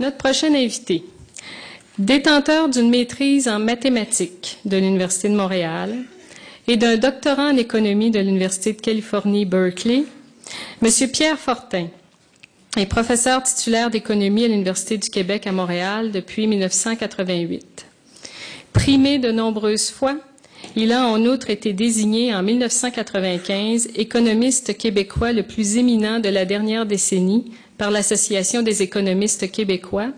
Notre prochain invité, détenteur d'une maîtrise en mathématiques de l'Université de Montréal et d'un doctorat en économie de l'Université de Californie, Berkeley, M. Pierre Fortin est professeur titulaire d'économie à l'Université du Québec à Montréal depuis 1988. Primé de nombreuses fois, il a en outre été désigné en 1995 économiste québécois le plus éminent de la dernière décennie par l'Association des économistes québécois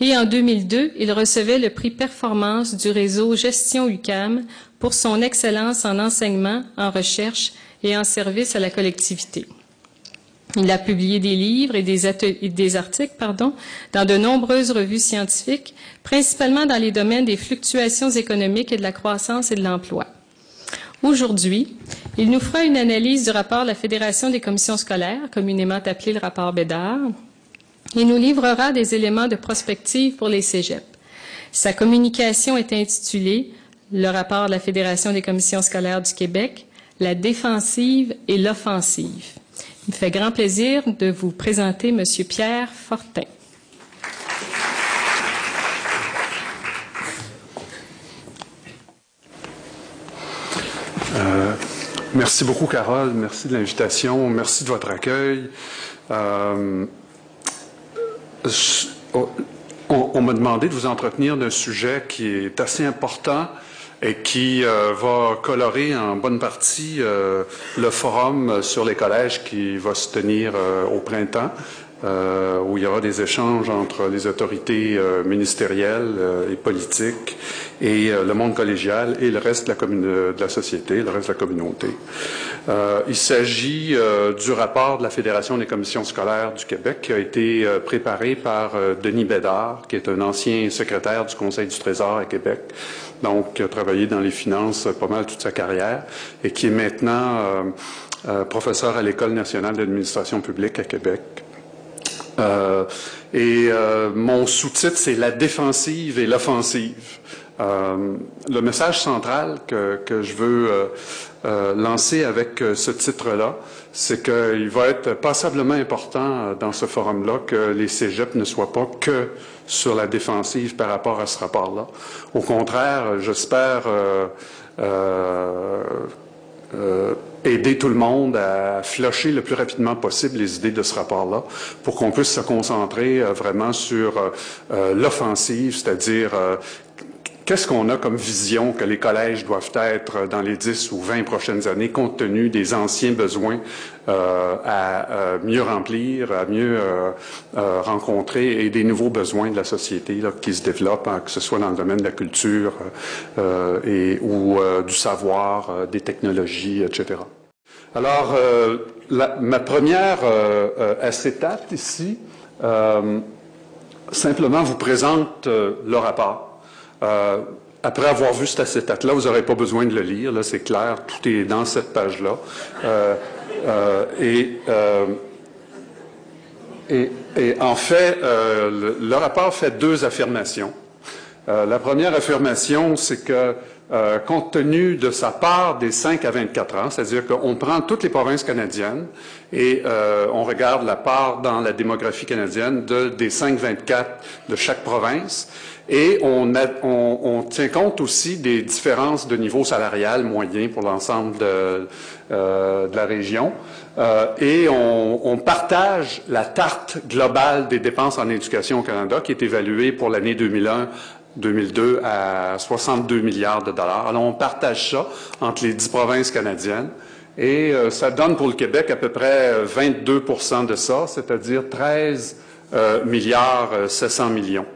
et en 2002, il recevait le prix performance du réseau Gestion UCAM pour son excellence en enseignement, en recherche et en service à la collectivité. Il a publié des livres et des, articles pardon, dans de nombreuses revues scientifiques, principalement dans les domaines des fluctuations économiques et de la croissance et de l'emploi. Aujourd'hui, il nous fera une analyse du rapport de la Fédération des commissions scolaires, communément appelé le rapport Bédard, et nous livrera des éléments de prospective pour les cégeps. Sa communication est intitulée Le rapport de la Fédération des commissions scolaires du Québec, la défensive et l'offensive. Il me fait grand plaisir de vous présenter M. Pierre Fortin. Euh, merci beaucoup, Carole. Merci de l'invitation. Merci de votre accueil. Euh, on m'a demandé de vous entretenir d'un sujet qui est assez important et qui euh, va colorer en bonne partie euh, le forum sur les collèges qui va se tenir au printemps. où il y aura des échanges entre les autorités ministérielles et politiques et le monde collégial et le reste de la, la société, le reste de la communauté. il s'agit du rapport de la Fédération des commissions scolaires du Québec qui a été préparé par Denis Bédard, qui est un ancien secrétaire du Conseil du Trésor à Québec, donc qui a travaillé dans les finances pas mal toute sa carrière et qui est maintenant euh, euh, professeur à l'École nationale d'administration publique à Québec. Euh, et mon sous-titre, c'est la défensive et l'offensive. Le message central que, je veux lancer avec ce titre-là, c'est qu'il va être passablement important dans ce forum-là que les cégeps ne soient pas que sur la défensive par rapport à ce rapport-là. Au contraire, j'espère euh, euh, euh, aider tout le monde à flusher le plus rapidement possible les idées de ce rapport-là pour qu'on puisse se concentrer vraiment sur l'offensive, c'est-à-dire Qu'est-ce qu'on a comme vision que les collèges doivent être dans les 10 ou 20 prochaines années, compte tenu des anciens besoins euh, à euh, mieux remplir, à mieux euh, rencontrer et des nouveaux besoins de la société qui se développent, hein, que ce soit dans le domaine de la culture ou du savoir, des technologies, etc. Alors, ma première acétate ici, simplement vous présente le rapport. Euh, après avoir vu cet acétate-là, vous n'aurez pas besoin de le lire, là c'est clair, tout est dans cette page-là. Euh, euh, et, et, en fait, le, rapport fait deux affirmations. la première affirmation, c'est que compte tenu de sa part des 5 à 24 ans, c'est-à-dire qu'on prend toutes les provinces canadiennes et on regarde la part dans la démographie canadienne de, des 5-24 de chaque province, et on, on, tient compte aussi des différences de niveau salarial moyen pour l'ensemble de, euh, la région. Euh, et on, partage la tarte globale des dépenses en éducation au Canada qui est évaluée pour l'année 2001 2002 à 62 milliards de dollars. Alors, on partage ça entre les dix provinces canadiennes. Et euh, ça donne pour le Québec à peu près 22% de ça, c'est-à-dire 13 milliards 700 millions.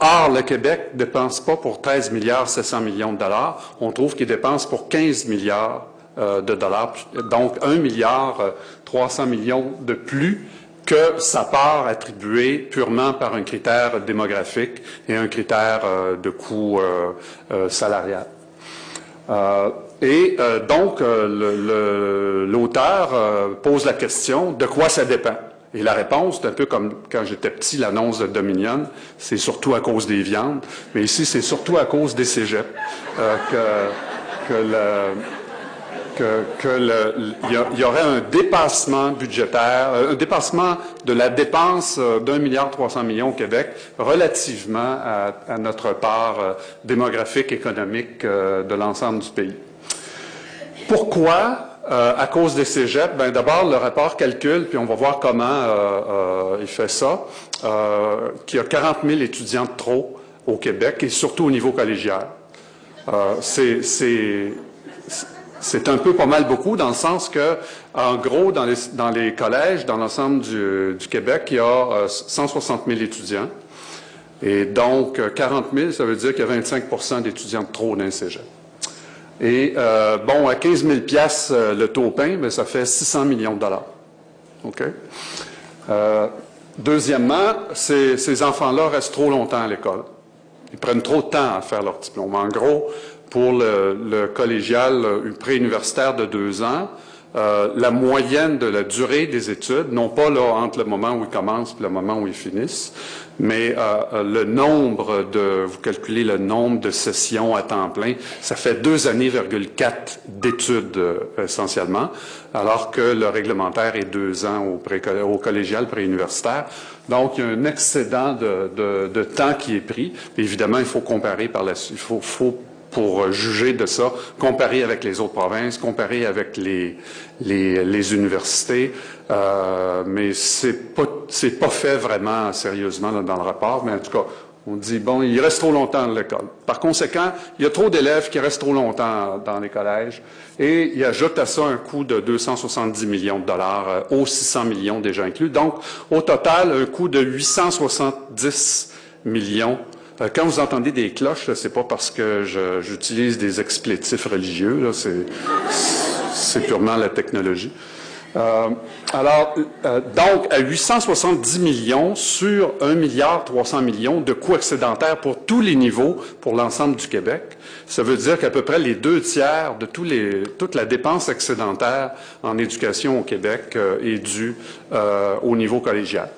Or, le Québec ne dépense pas pour 13 milliards 700 millions de dollars. On trouve qu'il dépense pour 15 milliards euh, de dollars, donc 1 milliard 300 euh, millions de plus que sa part attribuée purement par un critère démographique et un critère euh, de coût salarial. et donc, l'auteur pose la question de quoi ça dépend? Et la réponse, c'est un peu comme quand j'étais petit, l'annonce de Dominion, c'est surtout à cause des viandes, mais ici, c'est surtout à cause des cégeps euh, que, qu'il y, y, aurait un dépassement budgétaire, euh, un dépassement de la dépense euh, d'un milliard trois cents millions au Québec relativement à, notre part euh, démographique, économique de l'ensemble du pays. Pourquoi? à cause des cégeps, ben d'abord le rapport calcule, puis on va voir comment il fait ça, qu'il y a 40 000 étudiants de trop au Québec et surtout au niveau collégial. c'est c'est un peu pas mal beaucoup dans le sens que, en gros, dans les, collèges, dans l'ensemble du, Québec, il y a 160 euh, 000 étudiants. Et donc, 40 euh, 000, ça veut dire qu'il y a 25% d'étudiants de trop dans le cégep. Et euh, bon, à 15 000 pièces le taux pain, mais ça fait 600 millions de dollars. OK? Deuxièmement, ces, ces enfants-là restent trop longtemps à l'école. Ils prennent trop de temps à faire leur diplôme. En gros, pour le, collégial euh, préuniversitaire de deux ans, euh, la moyenne de la durée des études, non pas là entre le moment où ils commencent et le moment où ils finissent, mais euh, le nombre de, vous calculez le nombre de sessions à temps plein, ça fait deux années, virgule quatre d'études essentiellement, alors que le réglementaire est deux ans au, collégial préuniversitaire. Donc, il y a un excédent de, de, temps qui est pris. évidemment, il faut comparer par la suite. Il faut, faut pour juger de ça, comparer avec les autres provinces, comparer avec les, les, universités, euh, mais c'est pas c'est pas fait vraiment sérieusement dans le rapport, mais en tout cas, on dit bon, il reste trop longtemps dans l'école. Par conséquent, il y a trop d'élèves qui restent trop longtemps dans les collèges, et il ajoute à ça un coût de 270 millions de dollars euh, aux 600 millions déjà inclus. Donc, au total, un coût de 870 millions euh, quand vous entendez des cloches, c'est pas parce que j'utilise des explétifs religieux, c'est purement la technologie. Euh, alors, euh, donc, à 870 millions sur 1 milliard 300 millions de coûts excédentaires pour tous les niveaux, pour l'ensemble du Québec, ça veut dire qu'à peu près les deux tiers de tous les, toute la dépense excédentaire en éducation au Québec est due au niveau collégial.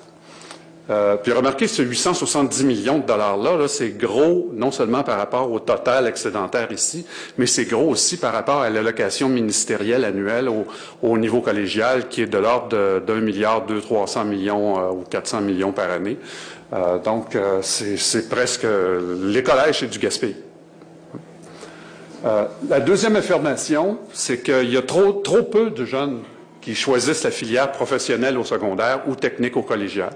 Euh, puis remarquez, ce 870 millions de dollars-là, c'est gros non seulement par rapport au total excédentaire ici, mais c'est gros aussi par rapport à l'allocation ministérielle annuelle au, niveau collégial, qui est de l'ordre d'un milliard, deux, trois cents millions euh, ou 400 millions par année. Euh, donc, c'est presque... Les collèges, c'est du gaspillage. la deuxième affirmation, c'est qu'il y a trop, trop peu de jeunes qui choisissent la filière professionnelle au secondaire ou technique au collégial.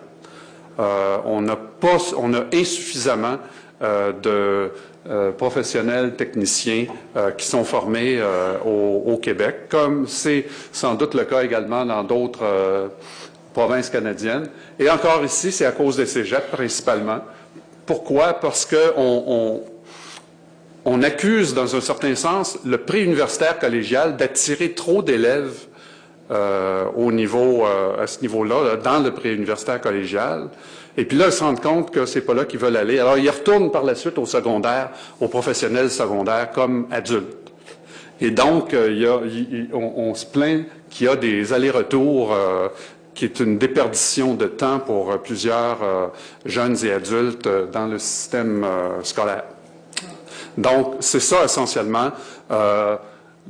Euh, on n'a pas, on a insuffisamment euh, de euh, professionnels techniciens qui sont formés au, Québec, comme c'est sans doute le cas également dans d'autres provinces canadiennes. Et encore ici, c'est à cause des cégeps principalement. Pourquoi? Parce qu'on on, accuse, dans un certain sens, le pré-universitaire collégial d'attirer trop d'élèves euh, au niveau, euh, à ce niveau-là, dans le préuniversitaire collégial. Et puis là, ils se rendent compte que c'est pas là qu'ils veulent aller. Alors, ils retournent par la suite au secondaire, aux professionnels secondaires comme adultes. Et donc, euh, y a, on, se plaint qu'il y a des allers-retours qui est une déperdition de temps pour plusieurs jeunes et adultes dans le système scolaire. Donc, c'est ça essentiellement.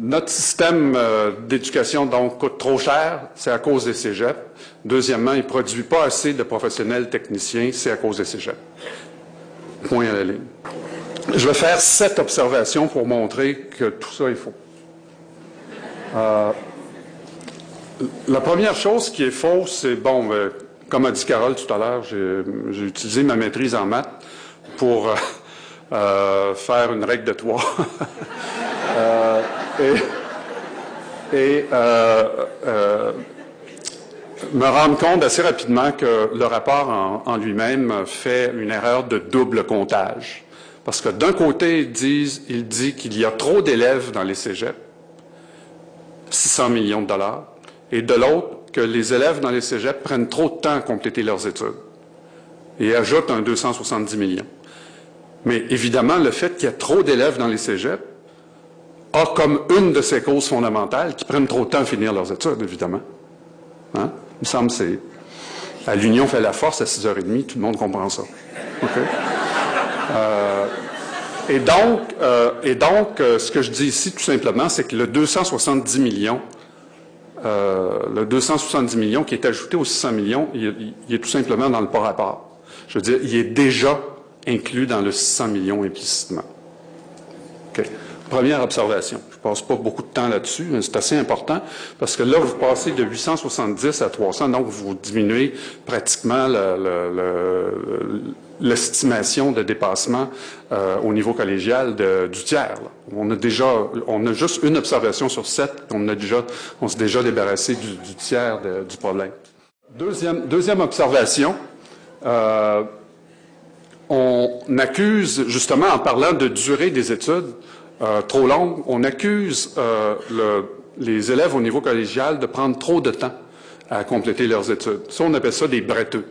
Notre système euh, d'éducation, donc, coûte trop cher, c'est à cause des cégeps. Deuxièmement, il ne produit pas assez de professionnels techniciens, c'est à cause des cégeps. Point à la ligne. Je vais faire sept observations pour montrer que tout ça est faux. Euh, la première chose qui est fausse, c'est, bon, euh, comme a dit Carole tout à l'heure, j'ai utilisé ma maîtrise en maths pour faire une règle de trois. et, euh, euh, me rendre compte assez rapidement que le rapport en, lui-même fait une erreur de double comptage. Parce que d'un côté, ils disent, il dit qu'il y a trop d'élèves dans les cégeps, 600 millions de dollars, et de l'autre, que les élèves dans les cégeps prennent trop de temps à compléter leurs études. Et ajoute un 270 millions. Mais évidemment, le fait qu'il y a trop d'élèves dans les cégeps a comme une de ses causes fondamentales qui prennent trop de temps à finir leurs études, évidemment. Hein? Il me semble que c'est à l'union fait la force à 6h30, tout le monde comprend ça. Euh, Et donc, euh, et donc euh, ce que je dis ici, tout simplement, c'est que le 270 millions, euh, le 270 millions qui est ajouté aux 600 millions, il, est tout simplement dans le pas rapport. Je veux dire, il est déjà inclus dans le 600 millions implicitement. OK? Première observation. Je passe pas beaucoup de temps là-dessus, mais c'est assez important parce que là, vous passez de 870 à 300, donc vous diminuez pratiquement l'estimation de dépassement euh, au niveau collégial du tiers. On a déjà, on a juste une observation sur sept, on a déjà, on s'est déjà débarrassé du, tiers du problème. Deuxième, deuxième observation. Euh, on accuse, justement, en parlant de durée des études, euh, trop longue, on accuse euh, les élèves au niveau collégial de prendre trop de temps à compléter leurs études. Ça, on appelle ça des bretteux.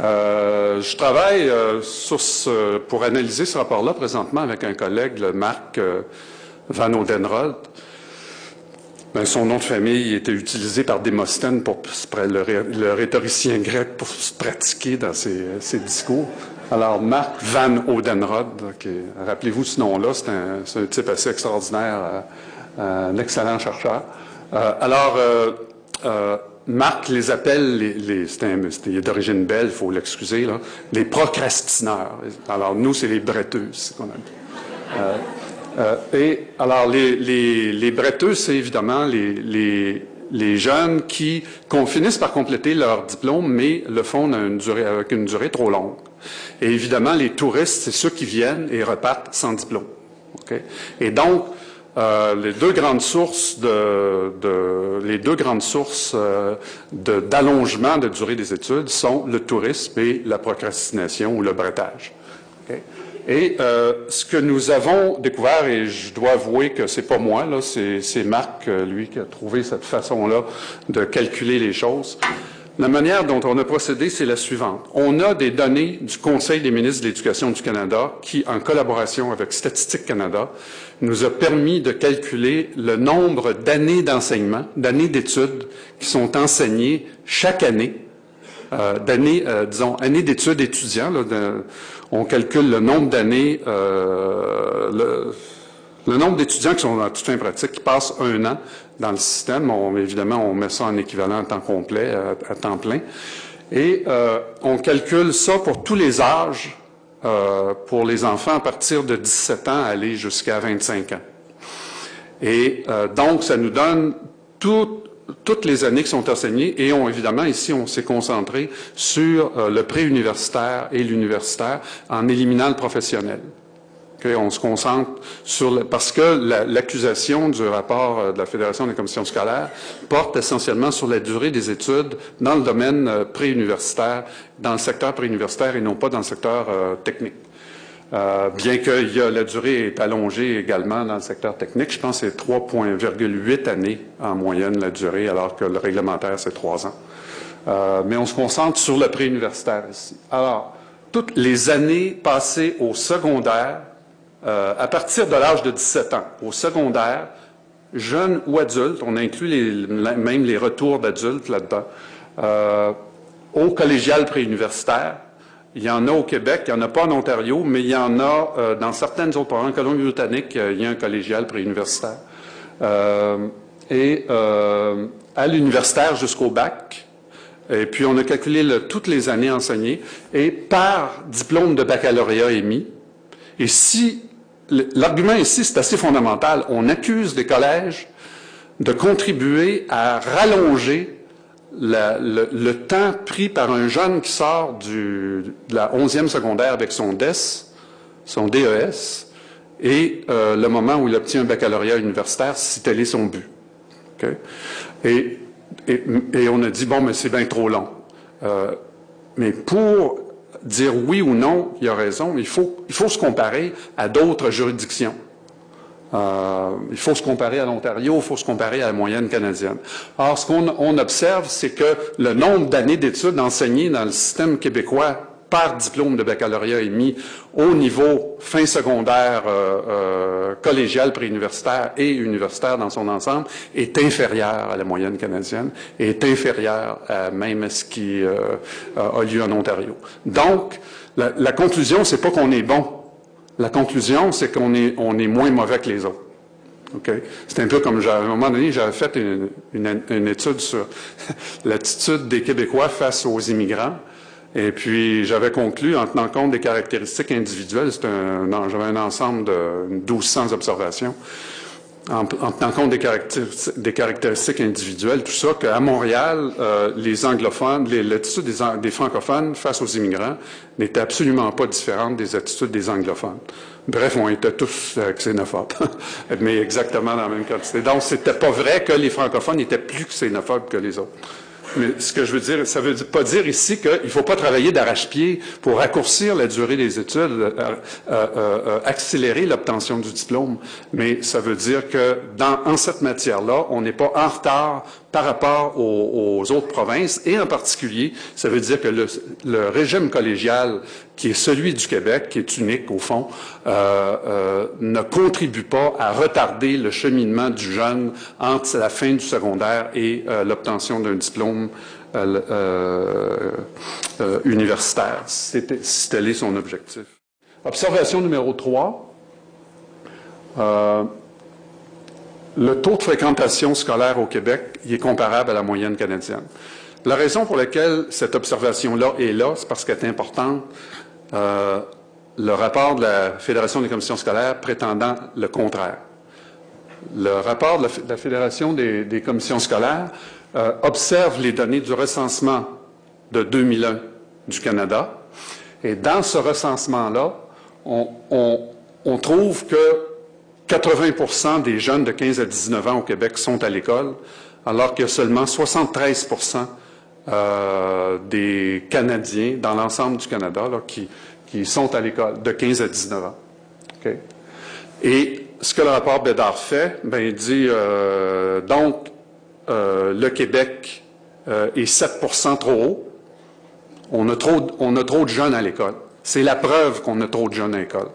Euh, je travaille pour analyser ce rapport-là présentement avec un collègue, le Marc Van Odenrold. Ben, son nom de famille était utilisé par Démosthène, pour, le, rhétoricien grec, pour se pratiquer dans ses discours. Alors, Marc Van Odenrod, rappelez-vous ce nom-là, c'est un, type assez extraordinaire, euh, un excellent chercheur. Euh, alors, euh, Marc les appelle, les, c'est d'origine belle, il faut l'excuser, les procrastineurs. Alors, nous, c'est les bretteuses, qu'on appelle. et alors, les, les, c'est évidemment les, les jeunes qui, qu'on finisse par compléter leur diplôme, mais le font avec une durée trop longue. Et évidemment, les touristes, c'est ceux qui viennent et repartent sans diplôme. Et donc, euh, les deux grandes sources de, les deux grandes sources euh, d'allongement de, durée des études sont le tourisme et la procrastination ou le bretage. Et euh, ce que nous avons découvert, et je dois avouer que c'est pas moi, là, c'est Marc, lui, qui a trouvé cette façon-là de calculer les choses. La manière dont on a procédé, c'est la suivante. On a des données du Conseil des ministres de l'Éducation du Canada qui, en collaboration avec Statistique Canada, nous a permis de calculer le nombre d'années d'enseignement, d'années d'études qui sont enseignées chaque année, euh, d'années, euh, disons, années d'études étudiants. on calcule le nombre d'années, euh, le, nombre d'étudiants qui sont dans toute fin pratique, qui passent un an dans le système. évidemment, on met ça en équivalent à temps complet, à, temps plein. Et euh, on calcule ça pour tous les âges, euh, pour les enfants à partir de 17 ans, aller jusqu'à 25 ans. Et euh, donc, ça nous donne toutes les années qui sont enseignées et on, évidemment, ici, on s'est concentré sur le préuniversitaire et l'universitaire en éliminant le professionnel on se concentre sur le, parce que l'accusation du rapport euh, de la Fédération des commissions scolaires porte essentiellement sur la durée des études dans le domaine euh, préuniversitaire, dans le secteur préuniversitaire et non pas dans le secteur euh, technique. bien que y a, la durée est allongée également dans le secteur technique, je pense que c'est 3,8 années en moyenne la durée, alors que le réglementaire c'est 3 ans. mais on se concentre sur le préuniversitaire ici. Alors, toutes les années passées au secondaire euh, à partir de l'âge de 17 ans, au secondaire, jeunes ou adultes, on inclut même les retours d'adultes là-dedans, euh, au collégial préuniversitaire. Il y en a au Québec, il n'y en a pas en Ontario, mais il y en a euh, dans certaines autres provinces. En Colombie-Britannique, il y a un collégial préuniversitaire. et à l'universitaire jusqu'au bac. Et puis, on a calculé toutes les années enseignées. Et par diplôme de baccalauréat émis, et si L'argument ici, c'est assez fondamental. On accuse les collèges de contribuer à rallonger le, temps pris par un jeune qui sort de la 11e secondaire avec son DES, son DES, et euh, le moment où il obtient un baccalauréat universitaire, si tel est son but. Et, on a dit, bon, mais c'est bien trop long. Euh, mais pour dire oui ou non, il a raison, il faut, il faut se comparer à d'autres juridictions. Euh, il faut se comparer à l'Ontario, il faut se comparer à la moyenne canadienne. Or, ce qu'on observe, c'est que le nombre d'années d'études enseignées dans le système québécois par diplôme de baccalauréat émis au niveau fin secondaire, euh, euh, collégial, préuniversitaire et universitaire dans son ensemble est inférieur à la moyenne canadienne et est inférieur à même ce qui euh, a lieu en Ontario. Donc, la, la conclusion, c'est pas qu'on est bon. La conclusion, c'est qu'on est, on est moins mauvais que les autres. OK? C'est un peu comme, à un moment donné, j'avais fait une, une, étude sur l'attitude des Québécois face aux immigrants. Et puis, j'avais conclu, en tenant compte des caractéristiques individuelles, j'avais un ensemble de 1200 observations, en, tenant compte des, caractéristiques individuelles, tout ça, qu'à Montréal, euh, les anglophones, l'attitude des, des, francophones face aux immigrants n'était absolument pas différente des attitudes des anglophones. Bref, on était tous euh, xénophobes, mais exactement dans la même quantité. Donc, c'était pas vrai que les francophones étaient plus xénophobes que les autres. Mais ce que je veux dire, ça ne veut pas dire ici qu'il ne faut pas travailler d'arrache-pied pour raccourcir la durée des études, euh, euh, euh, accélérer l'obtention du diplôme. Mais ça veut dire que dans, en cette matière-là, on n'est pas en retard par rapport aux, autres provinces, et en particulier, ça veut dire que le, régime collégial, qui est celui du Québec, qui est unique au fond, euh, euh, ne contribue pas à retarder le cheminement du jeune entre la fin du secondaire et euh, l'obtention d'un diplôme universitaire. C'était tel est son objectif. Observation numéro 3 le taux de fréquentation scolaire au Québec est comparable à la moyenne canadienne. La raison pour laquelle cette observation-là est là, c'est parce qu'elle est importante. Euh, le rapport de la Fédération des commissions scolaires prétendant le contraire. Le rapport de la, Fédération des, commissions scolaires euh, observe les données du recensement de 2001 du Canada. Et dans ce recensement-là, on trouve que 80% des jeunes de 15 à 19 ans au Québec sont à l'école, alors que seulement 73% euh, des Canadiens dans l'ensemble du Canada qui, sont à l'école de 15 à 19 ans. Et ce que le rapport Bédard fait, ben, il dit euh, donc euh, le Québec est 7% trop haut. On a trop, on a trop de jeunes à l'école. C'est la preuve qu'on a trop de jeunes à l'école.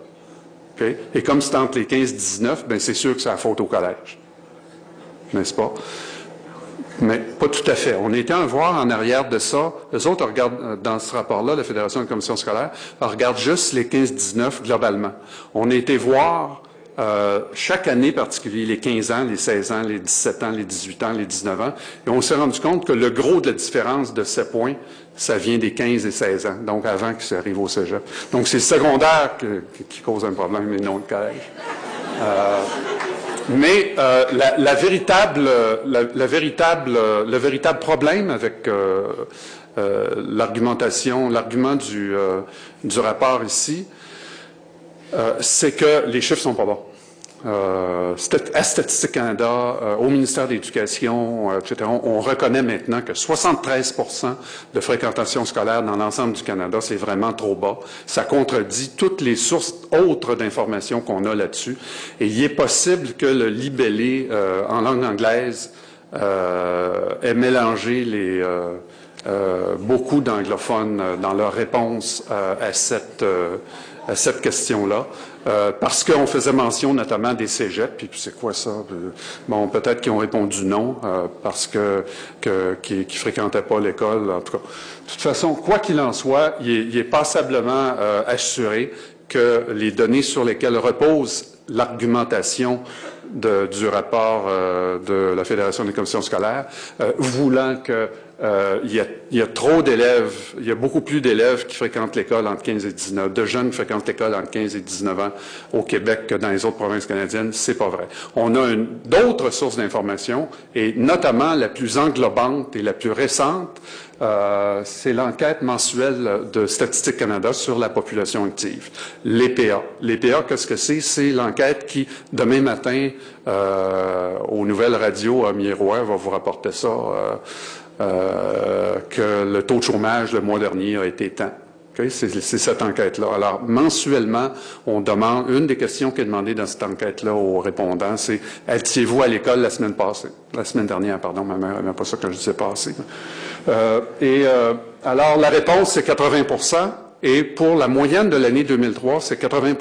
Et comme c'est entre les 15 et 19, ben c'est sûr que c'est la faute au collège. N'est-ce pas? Mais pas tout à fait. On était à voir en arrière de ça. Les autres regardent, euh, dans ce rapport-là, la Fédération de commissions scolaires, regarde juste les 15-19 globalement. On a été voir euh, chaque année particulier, les 15 ans, les 16 ans, les 17 ans, les 18 ans, les 19 ans, et on s'est rendu compte que le gros de la différence de ces points, ça vient des 15 et 16 ans, donc avant qu'ils arrivent au cégep. Donc c'est le secondaire qui cause un problème et non le collège. Euh, mais euh, la, véritable, la, véritable, le véritable problème avec l'argumentation, l'argument du, du rapport ici, euh, c'est que les chiffres sont pas bons. Euh, à Statistique Canada, euh, au ministère de l'Éducation, euh, etc., on, reconnaît maintenant que 73% de fréquentation scolaire dans l'ensemble du Canada, c'est vraiment trop bas. Ça contredit toutes les sources autres d'informations qu'on a là-dessus. Et il est possible que le libellé en langue anglaise ait mélangé les... beaucoup d'anglophones dans leur réponse à cette à cette question-là, euh, parce qu'on faisait mention notamment des cégeps, puis c'est quoi ça? Euh, bon, peut-être qu'ils ont répondu non, euh, parce que, que qu'ils fréquentaient pas l'école, en tout cas. De toute façon, quoi qu'il en soit, il est, passablement assuré que les données sur lesquelles repose l'argumentation du rapport de la Fédération des commissions scolaires, voulant que euh, il, y a, trop d'élèves, il y a beaucoup plus d'élèves qui fréquentent l'école entre 15 et 19, de jeunes qui fréquentent l'école entre 15 et 19 ans au Québec que dans les autres provinces canadiennes. C'est pas vrai. On a d'autres sources d'information et notamment la plus englobante et la plus récente, euh, c'est l'enquête mensuelle de Statistique Canada sur la population active, l'EPA. L'EPA, qu'est-ce que c'est? C'est l'enquête qui, demain matin, euh, aux nouvelles radios à Miroir, va vous rapporter ça. Euh, que le taux de chômage le mois dernier a été temps. C'est cette enquête-là. Alors, mensuellement, on demande, une des questions qui est demandée dans cette enquête-là aux répondants, c'est étiez-vous à l'école la semaine passée? La semaine dernière, pardon, ma mère n'aimait pas ça quand je disais passé. Euh, et euh, alors, la réponse, c'est 80% et pour la moyenne de l'année 2003, c'est 80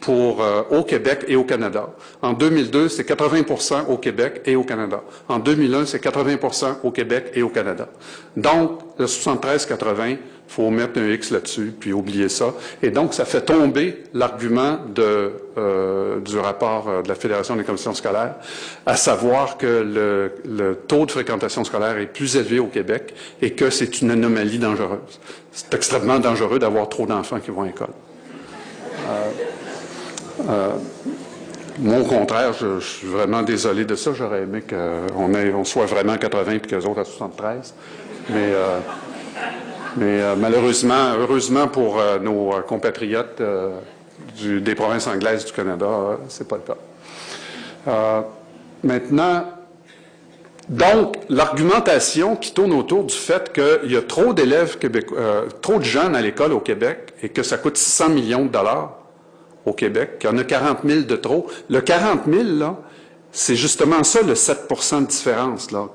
pour, euh, au Québec et au Canada. En 2002, c'est 80 au Québec et au Canada. En 2001, c'est 80% au Québec et au Canada. Donc, le 73-80, faut mettre un X là-dessus, puis oublier ça. Et donc, ça fait tomber l'argument de, euh, du rapport euh, de la Fédération des commissions scolaires, à savoir que le, le, taux de fréquentation scolaire est plus élevé au Québec et que c'est une anomalie dangereuse. C'est extrêmement dangereux d'avoir trop d'enfants qui vont à l'école. Euh, euh, moi, au contraire, je, suis vraiment désolé de ça. J'aurais aimé qu'on on soit vraiment à 80 et qu'eux autres à 73. Mais, euh, mais euh, malheureusement, heureusement pour nos compatriotes des provinces anglaises du Canada, c'est pas le cas. maintenant, donc, l'argumentation qui tourne autour du fait qu'il y a trop d'élèves québécois, trop de jeunes à l'école au Québec et que ça coûte 600 millions de dollars, au Québec, qu'il y en a 40 000 de trop. Le 40 000, là, c'est justement ça, le 7% de différence là,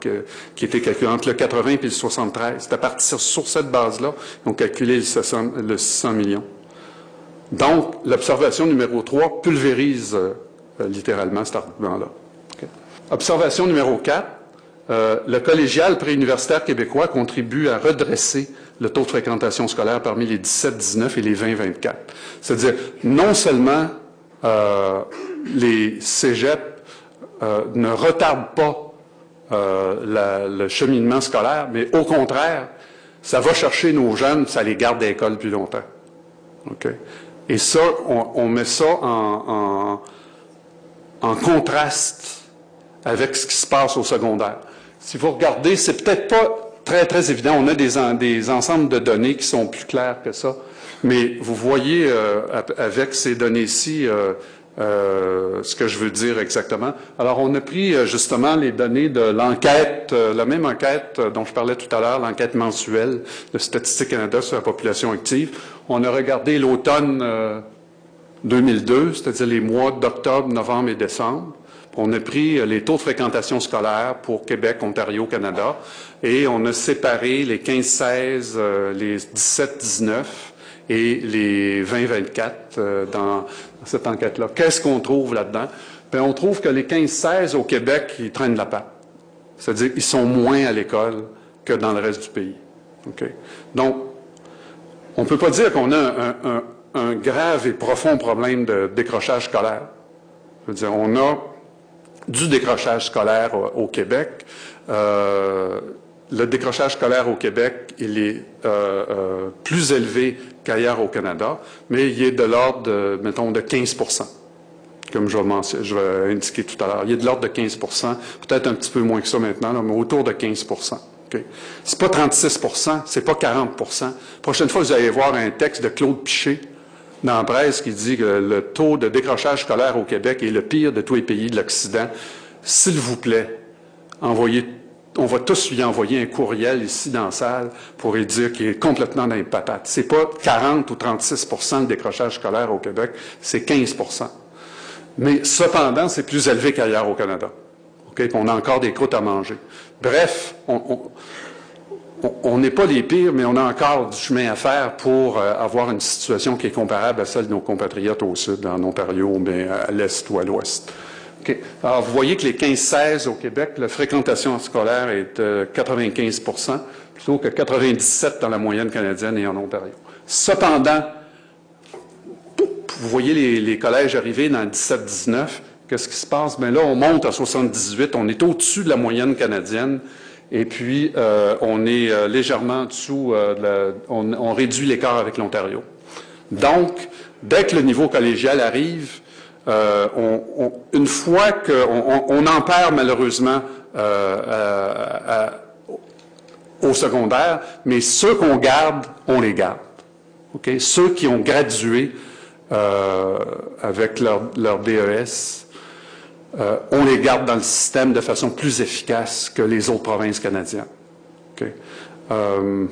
qui était calculé entre le 80 et le 73. C'est à partir sur cette base-là qu'ils ont calculé le 600, millions. Donc, l'observation numéro 3 pulvérise euh, littéralement cet argument-là. Observation numéro 4, euh, le collégial préuniversitaire québécois contribue à redresser le taux de fréquentation scolaire parmi les 17-19 et les 20-24. C'est-à-dire, non seulement euh, les cégeps euh, ne retardent pas euh, le cheminement scolaire, mais au contraire, ça va chercher nos jeunes, ça les garde à l'école plus longtemps. Et ça, on, met ça en, en, contraste avec ce qui se passe au secondaire. Si vous regardez, c'est peut-être pas très, très évident. On a des, ensembles de données qui sont plus clairs que ça. Mais vous voyez euh, avec ces données-ci euh, euh, ce que je veux dire exactement. Alors, on a pris justement les données de l'enquête, la même enquête dont je parlais tout à l'heure, l'enquête mensuelle de Statistique Canada sur la population active. On a regardé l'automne 2002, c'est-à-dire les mois d'octobre, novembre et décembre. On a pris les taux de fréquentation scolaire pour Québec, Ontario, Canada, et on a séparé les 15-16, euh, les 17-19 et les 20-24 euh, dans cette enquête-là. Qu'est-ce qu'on trouve là-dedans? Bien, on trouve que les 15-16 au Québec, ils traînent la patte. C'est-à-dire qu'ils sont moins à l'école que dans le reste du pays. Donc, on ne peut pas dire qu'on a un, grave et profond problème de décrochage scolaire. On a du décrochage scolaire au, Québec. Euh, le décrochage scolaire au Québec, il est euh, euh, plus élevé qu'ailleurs au Canada, mais il est de l'ordre, de, mettons, de 15% comme je vais, je vais indiquer tout à l'heure. Il est de l'ordre de 15% peut-être un petit peu moins que ça maintenant, mais autour de 15 okay. C'est pas 36% c'est pas 40% Prochaine fois, vous allez voir un texte de Claude Piché dans la presse qui dit que le taux de décrochage scolaire au Québec est le pire de tous les pays de l'Occident. S'il vous plaît, envoyez, on va tous lui envoyer un courriel ici dans la salle pour lui dire qu'il est complètement dans les patates. C'est pas 40 ou 36% de décrochage scolaire au Québec, c'est 15% Mais cependant, c'est plus élevé qu'ailleurs au Canada. OK? on a encore des croûtes à manger. Bref, on n'est pas les pires, mais on a encore du chemin à faire pour euh, avoir une situation qui est comparable à celle de nos compatriotes au sud, en Ontario, mais à l'est ou à l'ouest. Alors, vous voyez que les 15-16 au Québec, la fréquentation scolaire est de 95% plutôt que 97 dans la moyenne canadienne et en Ontario. Cependant, vous voyez les, collèges arriver dans le 17-19, qu'est-ce qui se passe? Bien là, on monte à 78, on est au-dessus de la moyenne canadienne. Et puis, euh, on est euh, légèrement en dessous, euh, on, réduit l'écart avec l'Ontario. Donc, dès que le niveau collégial arrive, une fois qu'on on, en perd malheureusement au secondaire, mais ceux qu'on garde, on les garde. Ceux qui ont gradué avec leur, leur DES, euh, on les garde dans le système de façon plus efficace que les autres provinces canadiennes. Euh,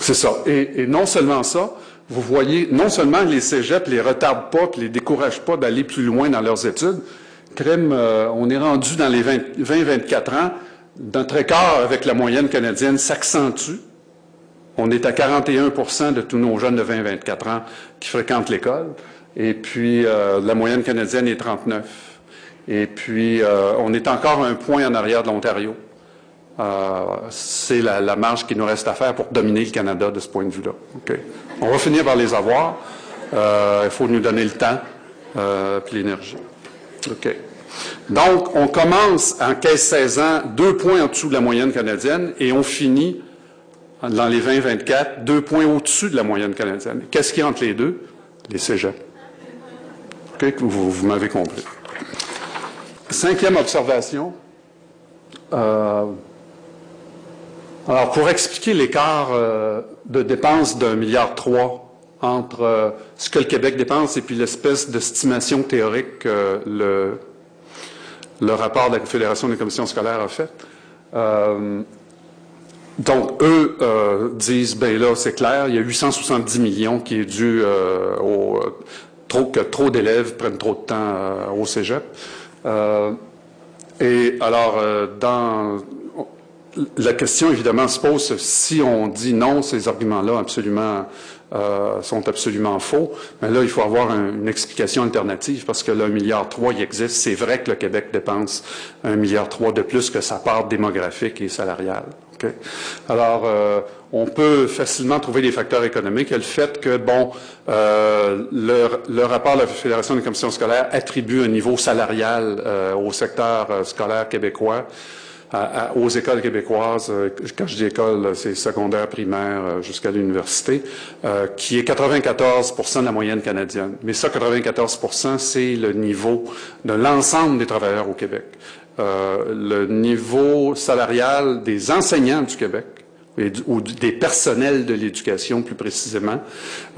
c'est ça. Et, non seulement ça, vous voyez, non seulement les cégeps les retardent pas, les découragent pas d'aller plus loin dans leurs études, crème, euh, on est rendu dans les 20-24 ans, notre écart avec la moyenne canadienne s'accentue. On est à 41% de tous nos jeunes de 20-24 ans qui fréquentent l'école. Et puis, euh, la moyenne canadienne est 39. Et puis, euh, on est encore un point en arrière de l'Ontario. Euh, c'est la, marge qui nous reste à faire pour dominer le Canada de ce point de vue-là. On va finir par les avoir. il faut nous donner le temps et l'énergie. Donc, on commence en 15-16 ans, deux points en dessous de la moyenne canadienne, et on finit dans les 20-24, deux points au-dessus de la moyenne canadienne. Qu'est-ce qui entre les deux? Les cégeps. Vous, m'avez compris. Cinquième observation. Euh, alors, pour expliquer l'écart euh, de dépenses d'un milliard trois entre euh, ce que le Québec dépense et puis l'espèce d'estimation théorique que le le rapport de la Fédération des commissions scolaires a fait. Donc, eux disent, ben là, c'est clair, il y a 870 millions qui est dû au trop que trop d'élèves prennent trop de temps au cégep. et alors, dans la question évidemment se pose si on dit non, ces arguments-là euh, sont absolument faux. Mais là, il faut avoir une explication alternative parce que le milliard trois, il existe. C'est vrai que le Québec dépense un milliard trois de plus que sa part démographique et salariale. Alors, euh, on peut facilement trouver des facteurs économiques. Et le fait que, bon, euh, le, rapport de la Fédération des commissions scolaires attribue un niveau salarial au secteur scolaire québécois aux écoles québécoises, euh, quand je dis école, c'est secondaire, primaire, euh, jusqu'à l'université, euh, qui est 94% de la moyenne canadienne. Mais ça, 94% c'est le niveau de l'ensemble des travailleurs au Québec. Le niveau salarial des enseignants du Québec ou des personnels de l'éducation plus précisément,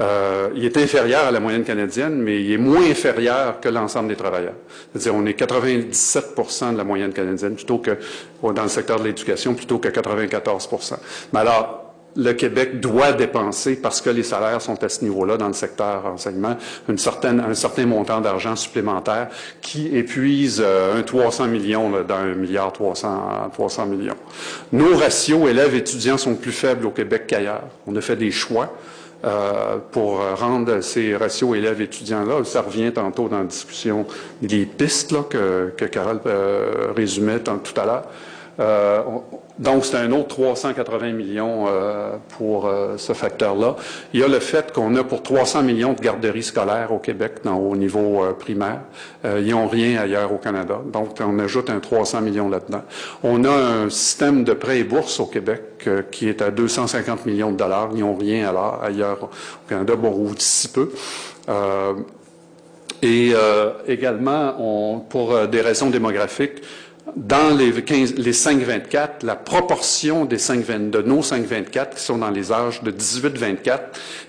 euh, il est inférieur à la moyenne canadienne, mais il est moins inférieur que l'ensemble des travailleurs. C'est-à-dire, on est 97% de la moyenne canadienne plutôt que dans le secteur de l'éducation plutôt que 94% Mais alors, le Québec doit dépenser, parce que les salaires sont à ce niveau-là dans le secteur enseignement, une certaine, un certain montant d'argent supplémentaire qui épuise euh, un 300 millions dans un milliard 300, 300 millions. Nos ratios élèves-étudiants sont plus faibles au Québec qu'ailleurs. On a fait des choix. Euh, pour rendre ces ratios élèves-étudiants-là. Ça revient tantôt dans la discussion des pistes là, que, que Carole euh, résumait tout à l'heure. Euh, donc, c'est un autre 380 millions euh, pour euh, ce facteur-là. Il y a le fait qu'on a pour 300 millions de garderies scolaires au Québec au niveau primaire. ils n'ont rien ailleurs au Canada. Donc, on ajoute un 300 millions là-dedans. On a un système de prêts et bourses au Québec qui est à 250 millions de dollars. Ils n'ont rien alors, ailleurs au Canada, bon, ou si peu. et également, pour des raisons démographiques, dans les, 15, les 5-24, la proportion des 5 de nos 5-24 qui sont dans les âges de 18-24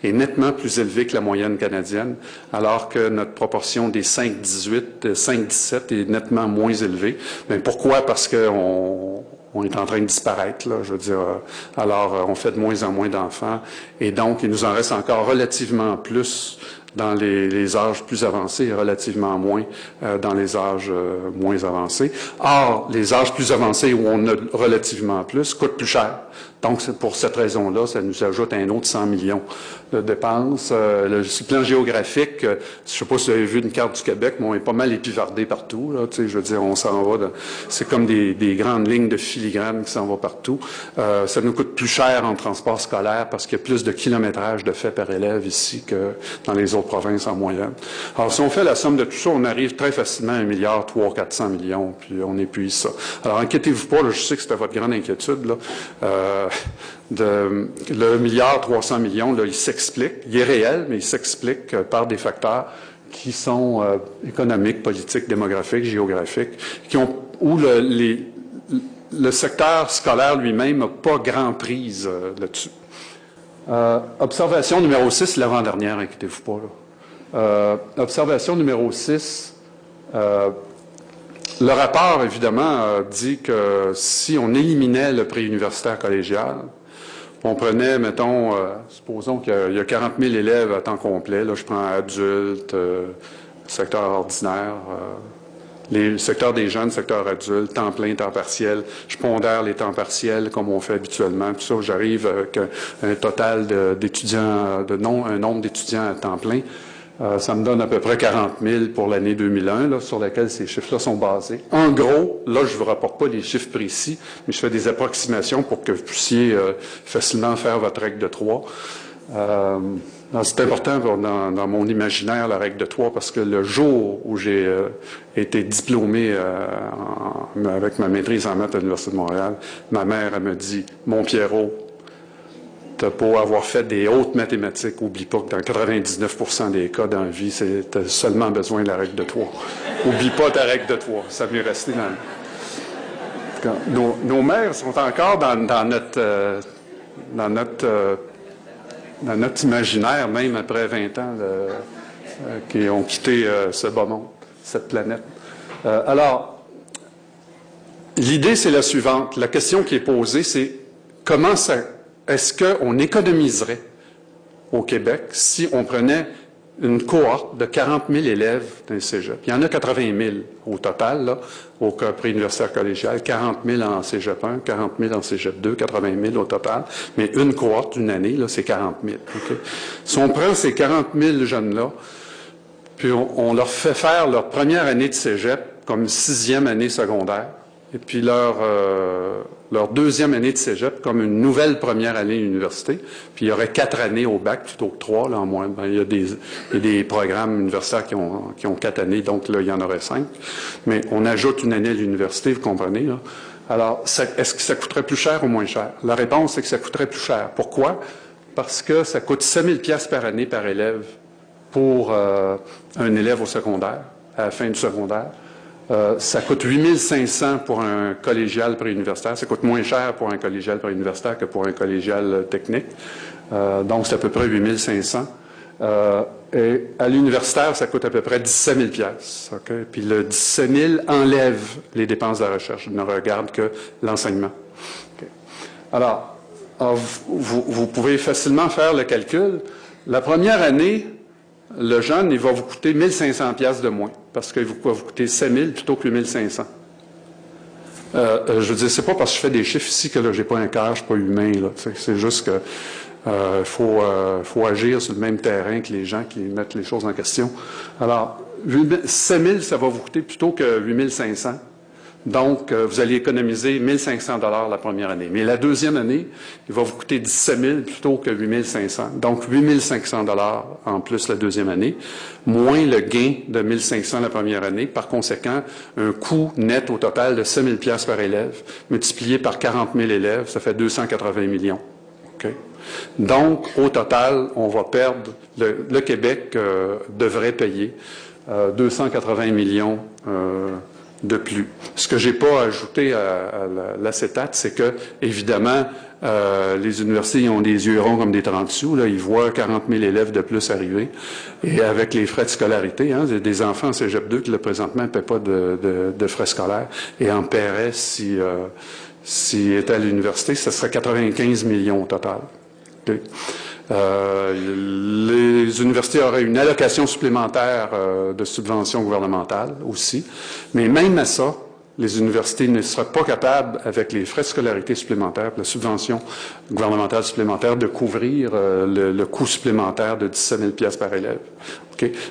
est nettement plus élevée que la moyenne canadienne, alors que notre proportion des 5-18, 5-17 est nettement moins élevée. Mais pourquoi? Parce qu'on on est en train de disparaître, là, je veux dire. Alors, on fait de moins en moins d'enfants, et donc, il nous en reste encore relativement plus dans les, âges plus avancés et relativement moins euh, dans les âges euh, moins avancés. Or, les âges plus avancés où on a relativement plus coûtent plus cher. Donc, pour cette raison-là, ça nous ajoute un autre 100 millions de dépenses. Euh, le plan géographique, euh, je ne sais pas si vous avez vu une carte du Québec, mais on est pas mal épivardé partout. Je veux dire, on s'en va. C'est comme des, grandes lignes de filigrane qui s'en vont partout. Euh, ça nous coûte plus cher en transport scolaire parce qu'il y a plus de kilométrage de fait par élève ici que dans les autres provinces en moyenne. Alors, si on fait la somme de tout ça, on arrive très facilement à un milliard, trois, quatre cents millions, puis on épuise ça. Alors, inquiétez-vous pas, je sais que c'était votre grande inquiétude. Là. Euh, de, le milliard 300 millions, là, il s'explique, il est réel, mais il s'explique euh, par des facteurs qui sont euh, économiques, politiques, démographiques, géographiques, qui ont, où le, secteur scolaire lui-même n'a pas grand prise là-dessus. observation numéro 6, l'avant-dernière, inquiétez-vous pas. observation numéro 6, le rapport, évidemment, dit que si on éliminait le préuniversitaire collégial, on prenait, mettons, euh, supposons qu'il y, a 40 000 élèves à temps complet, là, je prends adultes, euh, secteur ordinaire, les secteurs des jeunes, secteur adulte, temps plein, temps partiel. Je pondère les temps partiels comme on fait habituellement. Tout ça, j'arrive avec un, total d'étudiants, de, non, un nombre d'étudiants à temps plein. Euh, ça me donne à peu près 40 000 pour l'année 2001, là, sur laquelle ces chiffres-là sont basés. En gros, là, je ne vous rapporte pas les chiffres précis, mais je fais des approximations pour que vous puissiez euh, facilement faire votre règle de trois. Euh, c'est important dans, mon imaginaire, la règle de trois, parce que le jour où j'ai euh, été diplômé euh, avec ma maîtrise en maths à l'Université de Montréal, ma mère, elle me dit, mon Pierrot, t'as beau avoir fait des hautes mathématiques, oublie pas que dans 99% des cas dans la vie, tu as seulement besoin de la règle de trois. oublie pas ta règle de trois. Ça m'est resté dans nos, mères sont encore dans, notre, dans notre dans notre imaginaire, même après 20 ans, euh, qui ont quitté euh, ce beau monde, cette planète. Euh, alors, l'idée, c'est la suivante. La question qui est posée, c'est comment ça, est-ce qu'on économiserait au Québec si on prenait une cohorte de 40 000 élèves d'un cégep? Il y en a 80 000 au total, là, au pré-universitaire collégial, 40 000 en cégep 1, 40 000 en cégep 2, 80 000 au total. Mais une cohorte d'une année, là, c'est 40 000. Si on prend ces 40 000 jeunes-là, puis on, leur fait faire leur première année de cégep comme sixième année secondaire, et puis leur, euh, leur deuxième année de cégep comme une nouvelle première année à l'université. Puis il y aurait quatre années au bac plutôt que trois, là, en moins. Ben, il, y a des, des programmes universitaires qui ont, qui ont quatre années, donc là, il y en aurait cinq. Mais on ajoute une année à l'université, vous comprenez. Alors, est-ce que ça coûterait plus cher ou moins cher? La réponse, c'est que ça coûterait plus cher. Pourquoi? Parce que ça coûte 7 000 par année par élève pour euh, un élève au secondaire, à la fin du secondaire. Euh, ça coûte 8500 pour un collégial préuniversitaire. Ça coûte moins cher pour un collégial préuniversitaire que pour un collégial technique. Euh, donc, c'est à peu près 8500. Euh, et à l'universitaire, ça coûte à peu près 17 000 pièces. Puis le 17 000 enlève les dépenses de la recherche. Ne regarde que l'enseignement. Alors, vous, vous, pouvez facilement faire le calcul. La première année, le jeune, il va vous coûter 1500 pièces de moins, parce qu'il va vous coûter 5000 plutôt que 1500. Euh, euh, je veux dire, c'est pas parce que je fais des chiffres ici que là, j'ai pas un cœur, je suis pas humain. C'est juste que euh, faut, euh, faut agir sur le même terrain que les gens qui mettent les choses en question. Alors, 5000, ça va vous coûter plutôt que 8500. Donc, euh, vous allez économiser 1 500 la première année. Mais la deuxième année, il va vous coûter 17 000 plutôt que 8 500. Donc, 8 500 en plus la deuxième année, moins le gain de 1 500 la première année. Par conséquent, un coût net au total de 7 000 par élève, multiplié par 40 000 élèves, ça fait 280 millions. Donc, au total, on va perdre, le, Québec euh, devrait payer 280 euh, millions de plus. Ce que j'ai pas ajouté à, l'acétate, c'est que, évidemment, euh, les universités ont des yeux ronds comme des 30 sous. Là, ils voient 40 000 élèves de plus arriver. Et avec les frais de scolarité, hein, des enfants en cégep 2 qui, là, présentement, ne paient pas de, frais scolaires et en paieraient si, euh, s'ils étaient à l'université, ce serait 95 millions au total. Euh, les universités auraient une allocation supplémentaire euh, de subventions gouvernementales aussi. Mais même à ça, les universités ne seraient pas capables, avec les frais de scolarité supplémentaires, la subvention gouvernementale supplémentaire, de couvrir euh, le, coût supplémentaire de 17 000 par élève.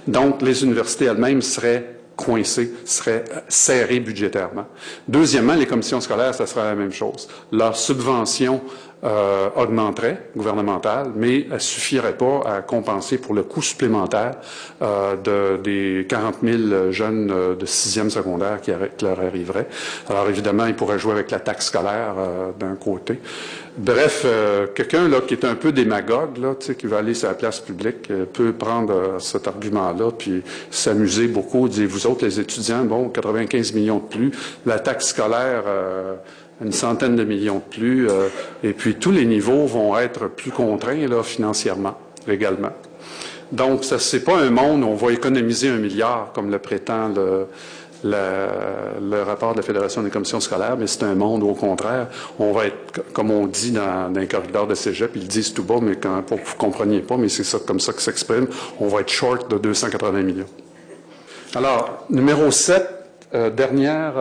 Donc, les universités elles-mêmes seraient coincées, seraient serrées budgétairement. Deuxièmement, les commissions scolaires, ça sera la même chose. Leur subvention euh, augmenterait, gouvernementale, mais elle suffirait pas à compenser pour le coût supplémentaire euh, de, des 40 000 jeunes euh, de sixième secondaire qui, leur arriveraient. Alors évidemment, ils pourraient jouer avec la taxe scolaire euh, d'un côté. Bref, euh, quelqu'un là qui est un peu démagogue, là, qui va aller sur la place publique, peut prendre cet argument-là, puis s'amuser beaucoup, dire vous autres les étudiants, bon, 95 millions de plus, la taxe scolaire une centaine de millions de plus, euh, et puis tous les niveaux vont être plus contraints là, financièrement, également. Donc, ce n'est pas un monde où on va économiser un milliard, comme le prétend le, le, rapport de la Fédération des commissions scolaires, mais c'est un monde où, au contraire, on va être, comme on dit dans, dans un corridor de cégep, ils disent tout bas, mais quand, pour que vous ne compreniez pas, mais c'est ça, comme ça que s'exprime, on va être short de 280 millions. Alors, numéro 7, dernière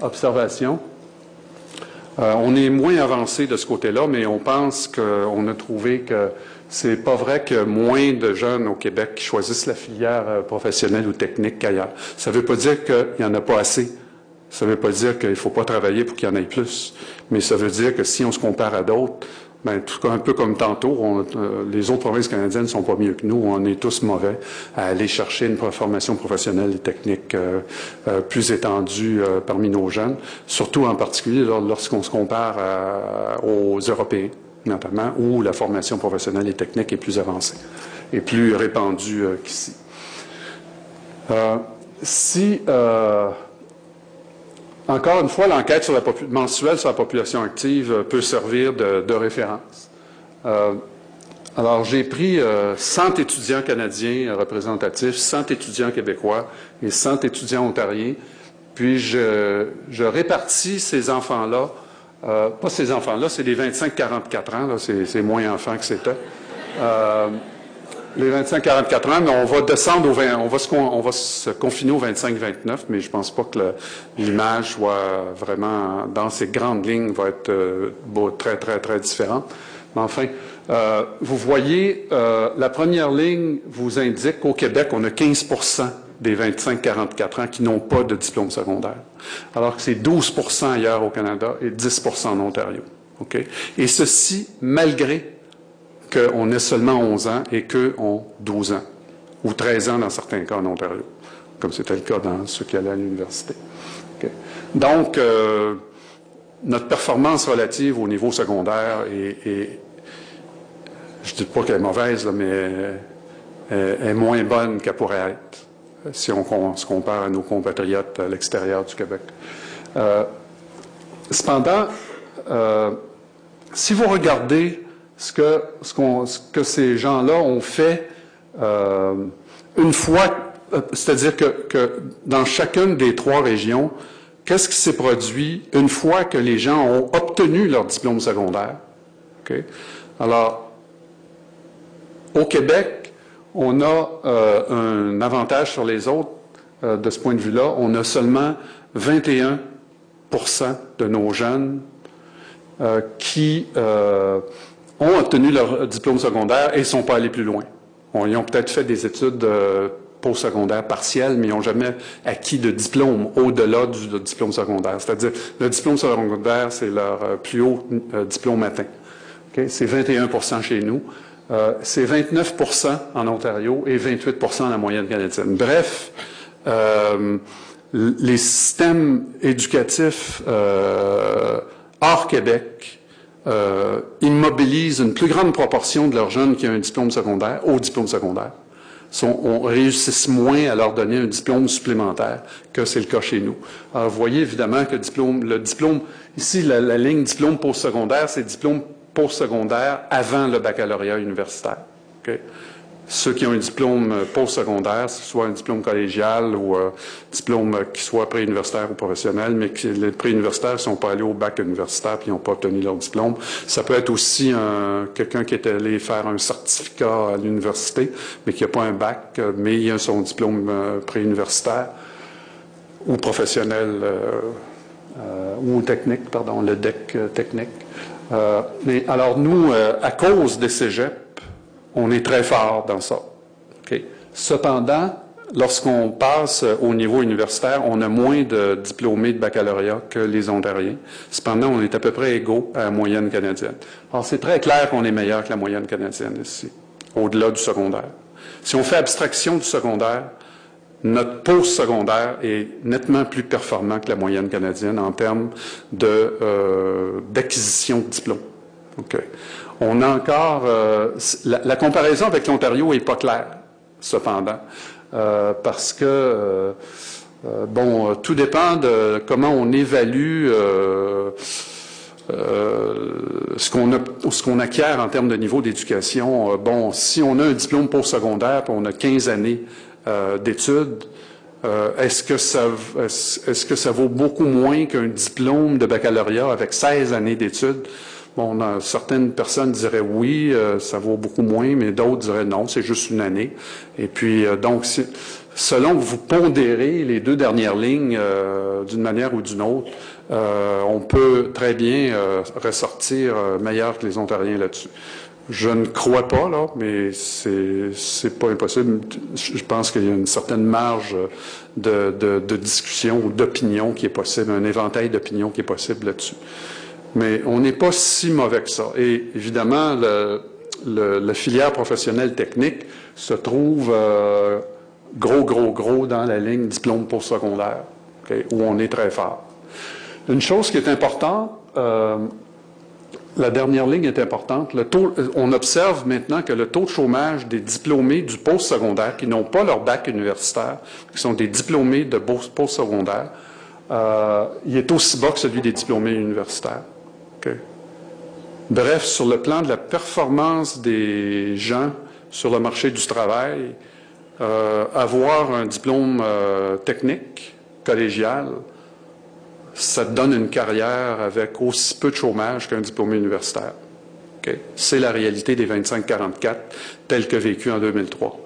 observation. On est moins avancé de ce côté-là, mais on pense qu'on a trouvé que c'est pas vrai que moins de jeunes au Québec choisissent la filière professionnelle ou technique qu'ailleurs. Ça ne veut pas dire qu'il n'y en a pas assez. Ça ne veut pas dire qu'il ne faut pas travailler pour qu'il y en ait plus, mais ça veut dire que si on se compare à d'autres, ben, tout, un peu comme tantôt, euh, les autres provinces canadiennes ne sont pas mieux que nous. On est tous mauvais à aller chercher une formation professionnelle et technique euh, euh, plus étendue parmi nos jeunes, surtout en particulier lorsqu'on se compare aux Européens, notamment, où la formation professionnelle et technique est plus avancée et plus répandue qu'ici. si encore une fois, l'enquête mensuelle sur la population active euh, peut servir de, référence. Euh, alors, j'ai pris 100 euh, étudiants canadiens représentatifs, 100 étudiants québécois et 100 étudiants ontariens, puis je, répartis ces enfants-là, pas ces enfants-là, c'est les 25-44 ans, c'est moins enfants que c'était les 25-44 ans, mais on va descendre au 20, on va se, on va se confiner au 25-29, mais je pense pas que l'image soit vraiment, dans ces grandes lignes, va être euh, très, très, très différente. Mais enfin, euh, vous voyez, euh, la première ligne vous indique qu'au Québec, on a 15% des 25-44 ans qui n'ont pas de diplôme secondaire, alors que c'est 12% ailleurs au Canada et 10% en Ontario. Okay? Et ceci malgré qu'on ait seulement 11 ans et qu'eux ont 12 ans, ou 13 ans dans certains cas en Ontario, comme c'était le cas dans ceux qui allaient à l'université. Donc, euh, notre performance relative au niveau secondaire est, je ne dis pas qu'elle est mauvaise, mais elle est moins bonne qu'elle pourrait être si on, se compare à nos compatriotes à l'extérieur du Québec. Euh, cependant, euh, si vous regardez ce que, ce, que ces gens-là ont fait euh, une fois, euh, c'est-à-dire que, dans chacune des trois régions, qu'est-ce qui s'est produit une fois que les gens ont obtenu leur diplôme secondaire? Alors, au Québec, on a euh, un avantage sur les autres de ce point de vue-là. On a seulement 21% de nos jeunes qui ont obtenu leur diplôme secondaire et ne sont pas allés plus loin. ils ont peut-être fait des études euh, postsecondaires partielles, mais ils n'ont jamais acquis de diplôme au-delà du diplôme secondaire. C'est-à-dire, le diplôme secondaire, c'est leur euh, plus haut euh, diplôme atteint. C'est 21% chez nous. c'est 29% en Ontario et 28% dans la moyenne canadienne. Bref, les systèmes éducatifs hors Québec euh, immobilisent une plus grande proportion de leurs jeunes qui ont un diplôme secondaire au diplôme secondaire. On réussisse moins à leur donner un diplôme supplémentaire que c'est le cas chez nous. Alors, vous voyez évidemment que le diplôme, ici, la, la ligne diplôme postsecondaire, c'est diplôme postsecondaire avant le baccalauréat universitaire. Okay? Ceux qui ont un diplôme euh, postsecondaire, soit un diplôme collégial ou un euh, diplôme qui soit préuniversitaire ou professionnel, mais que les préuniversitaires ne sont pas allés au bac universitaire puis n'ont pas obtenu leur diplôme. Ça peut être aussi quelqu'un qui est allé faire un certificat à l'université, mais qui n'a pas un bac, euh, mais il a son diplôme préuniversitaire ou professionnel ou technique, pardon, le DEC technique. mais alors nous, à cause des cégeps, on est très fort dans ça. Cependant, lorsqu'on passe au niveau universitaire, on a moins de diplômés de baccalauréat que les Ontariens. Cependant, on est à peu près égaux à la moyenne canadienne. Alors, c'est très clair qu'on est meilleur que la moyenne canadienne ici, au-delà du secondaire. Si on fait abstraction du secondaire, notre post-secondaire est nettement plus performant que la moyenne canadienne en termes euh, d'acquisition de, diplômes. On a encore... Euh, la, comparaison avec l'Ontario n'est pas claire, cependant, euh, parce que, euh, bon, tout dépend de comment on évalue ce qu'on acquiert en termes de niveau d'éducation. bon, si on a un diplôme postsecondaire, puis on a 15 années d'études, est-ce que ça est-ce que ça vaut beaucoup moins qu'un diplôme de baccalauréat avec 16 années d'études? Bon, certaines personnes diraient oui, euh, ça vaut beaucoup moins, mais d'autres diraient non, c'est juste une année. Et puis, euh, donc, selon que vous pondérez les deux dernières lignes d'une manière ou d'une autre, on peut très bien ressortir meilleur que les Ontariens là-dessus. Je ne crois pas, là, mais c'est pas impossible. Je pense qu'il y a une certaine marge de, de discussion ou d'opinion qui est possible, un éventail d'opinion qui est possible là-dessus. Mais on n'est pas si mauvais que ça. Et évidemment, le, la filière professionnelle technique se trouve euh, gros, gros, gros dans la ligne diplôme postsecondaire, où on est très fort. Une chose qui est importante, euh, la dernière ligne est importante. Euh, on observe maintenant que le taux de chômage des diplômés du post-secondaire, qui n'ont pas leur bac universitaire, qui sont des diplômés de post-secondaire, il est aussi bas que celui des diplômés universitaires. Bref, sur le plan de la performance des gens sur le marché du travail, euh, avoir un diplôme euh, technique, collégial, ça te donne une carrière avec aussi peu de chômage qu'un diplômé universitaire. C'est la réalité des 25-44 telle que vécue en 2003.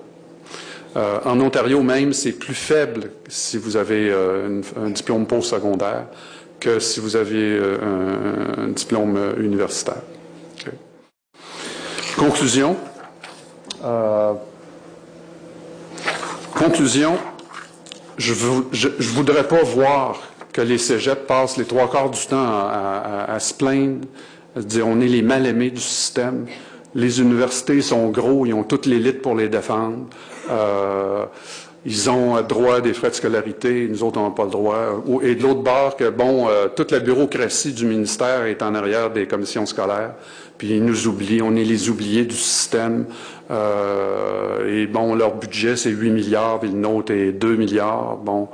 Euh, en Ontario même, c'est plus faible si vous avez un diplôme postsecondaire que si vous aviez euh, un, diplôme euh, universitaire. Conclusion. Euh, conclusion, je ne voudrais pas voir que les cégeps passent les trois quarts du temps à, se plaindre, à se dire on est les mal-aimés du système. Les universités sont gros, ils ont toute l'élite pour les défendre. Ils ont droit à des frais de scolarité, nous autres, n'avons pas le droit. Et de l'autre bord, que, bon, euh, toute la bureaucratie du ministère est en arrière des commissions scolaires, puis ils nous oublient, on est les oubliés du système. Euh, et bon, leur budget, c'est 8 milliards, puis le nôtre est 2 milliards. Bon,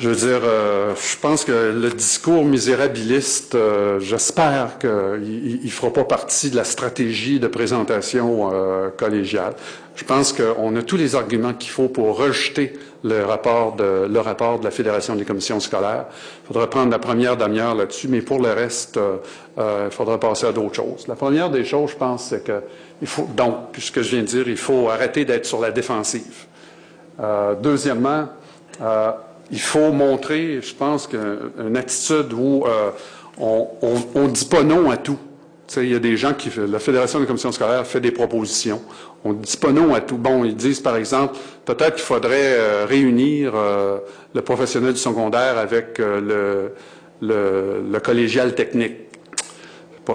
je veux dire, euh, je pense que le discours misérabiliste, euh, j'espère qu'il ne fera pas partie de la stratégie de présentation euh, collégiale. Je pense qu'on a tous les arguments qu'il faut pour rejeter le rapport de, la Fédération des commissions scolaires. Il faudra prendre la première demi-heure là-dessus, mais pour le reste, il faudra passer à d'autres choses. La première des choses, je pense, c'est que il faut, donc, ce que je viens de dire, il faut arrêter d'être sur la défensive. deuxièmement, il faut montrer, je pense, qu'une attitude où euh, on ne dit pas non à tout. il y a des gens qui, la Fédération des commissions scolaires fait des propositions. On ne dit pas non à tout. Bon, ils disent, par exemple, peut-être qu'il faudrait euh, réunir euh, le professionnel du secondaire avec le, collégial technique.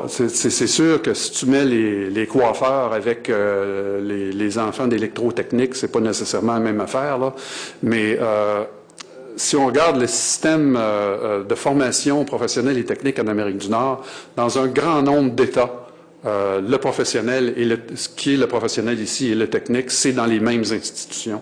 C'est sûr que si tu mets les, coiffeurs avec les, les, enfants d'électrotechnique, c'est pas nécessairement la même affaire, là. Mais si on regarde le système euh, euh, de formation professionnelle et technique en Amérique du Nord, dans un grand nombre d'États, euh, le professionnel et le, ce qui est le professionnel ici et le technique, c'est dans les mêmes institutions.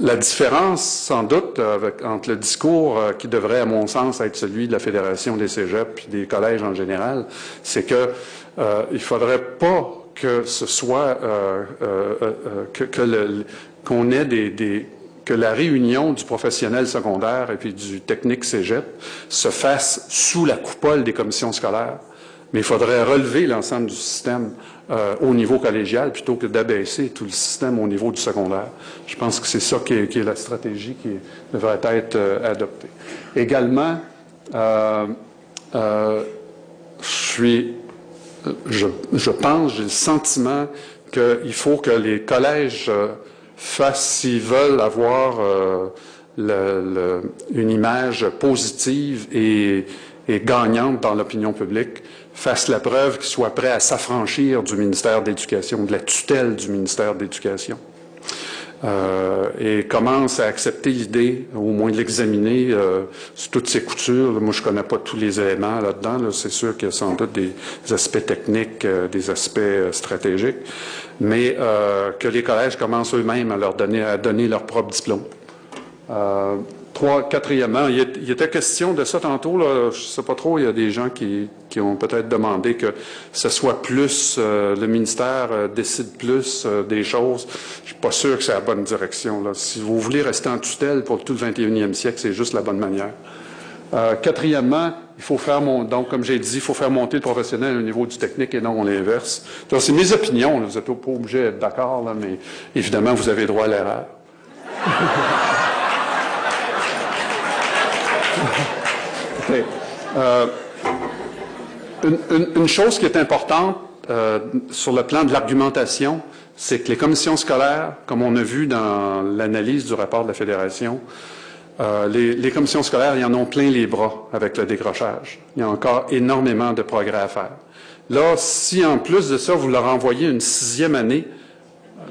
La différence, sans doute, avec, entre le discours qui devrait, à mon sens, être celui de la Fédération des cégeps et des collèges en général, c'est que euh, il faudrait pas que ce soit que, qu'on ait des que la réunion du professionnel secondaire et puis du technique cégep se fasse sous la coupole des commissions scolaires. Mais il faudrait relever l'ensemble du système euh, au niveau collégial plutôt que d'abaisser tout le système au niveau du secondaire. Je pense que c'est ça qui est, la stratégie qui devrait être euh, adoptée. Également, euh, je suis, je, je pense, j'ai le sentiment qu'il faut que les collèges s'ils veulent avoir euh, une image positive et, gagnante dans l'opinion publique, fassent la preuve qu'ils soient prêts à s'affranchir du ministère d'éducation, de la tutelle du ministère d'éducation. Euh, et commencent à accepter l'idée, au moins l'examiner euh, sur toutes ses coutures. Moi, je connais pas tous les éléments là-dedans. C'est sûr qu'il y a sans doute des aspects techniques, des aspects stratégiques, mais euh, que les collèges commencent eux-mêmes à leur donner, leur propre diplôme. Euh, quatrièmement, il, était question de ça tantôt, là, je ne sais pas trop, il y a des gens qui, ont peut-être demandé que ce soit plus, euh, le ministère décide plus des choses. Je suis pas sûr que c'est la bonne direction. Si vous voulez rester en tutelle pour tout le 21e siècle, c'est juste la bonne manière. Euh, quatrièmement, il faut faire mon, donc comme j'ai dit, il faut faire monter le professionnel au niveau du technique et non l'inverse. C'est mes opinions, vous n'êtes pas obligé d'être d'accord, mais évidemment vous avez droit à l'erreur. Euh, une, chose qui est importante euh, sur le plan de l'argumentation, c'est que les commissions scolaires, comme on a vu dans l'analyse du rapport de la Fédération, euh, les, commissions scolaires, ils en ont plein les bras avec le décrochage. Il y a encore énormément de progrès à faire. Là, si en plus de ça, vous leur envoyez une sixième année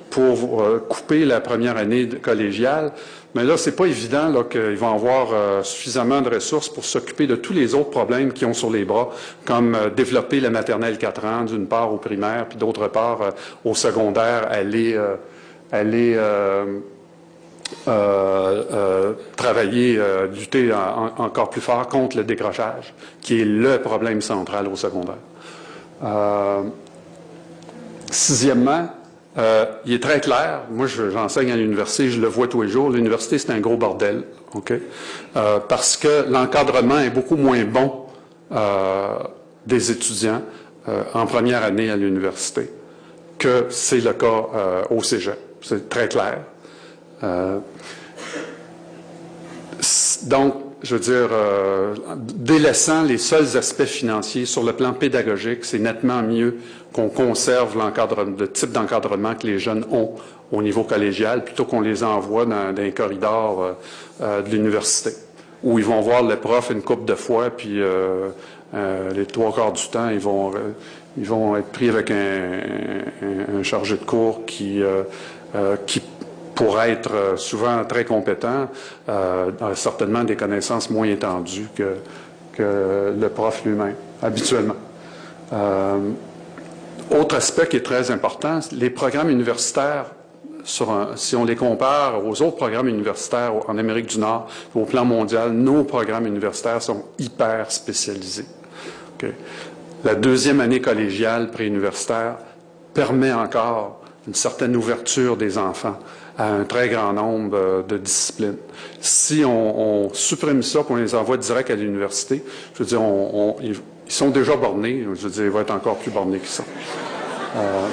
pour couper la première année collégiale, mais là, c'est pas évident qu'ils vont avoir euh, suffisamment de ressources pour s'occuper de tous les autres problèmes qu'ils ont sur les bras, comme euh, développer la maternelle 4 ans, d'une part au primaire, puis d'autre part euh, au secondaire, aller, aller travailler, lutter encore plus fort contre le décrochage, qui est le problème central au secondaire. sixièmement, euh, il est très clair. Moi, j'enseigne à l'université, je le vois tous les jours. L'université, c'est un gros bordel, ok? Euh, Parce que l'encadrement est beaucoup moins bon euh, des étudiants en première année à l'université que c'est le cas au cégep. C'est très clair. Donc, je veux dire, délaissant les seuls aspects financiers sur le plan pédagogique, c'est nettement mieux qu'on conserve le type d'encadrement que les jeunes ont au niveau collégial, plutôt qu'on les envoie dans, des corridors euh, euh, de l'université, où ils vont voir le prof une couple de fois, puis euh, les trois quarts du temps, ils vont, ils vont être pris avec un, chargé de cours qui, qui pourrait être souvent très compétent, a certainement des connaissances moins étendues que, le prof lui-même, habituellement. Autre aspect qui est très important, les programmes universitaires, si on les compare aux autres programmes universitaires en Amérique du Nord, au plan mondial, nos programmes universitaires sont hyper spécialisés. La deuxième année collégiale préuniversitaire permet encore une certaine ouverture des enfants à un très grand nombre euh, de disciplines. Si on, supprime ça, qu'on les envoie direct à l'université, je veux dire, ils sont déjà bornés, je veux dire, ils vont être encore plus bornés qu'ils sont. Euh,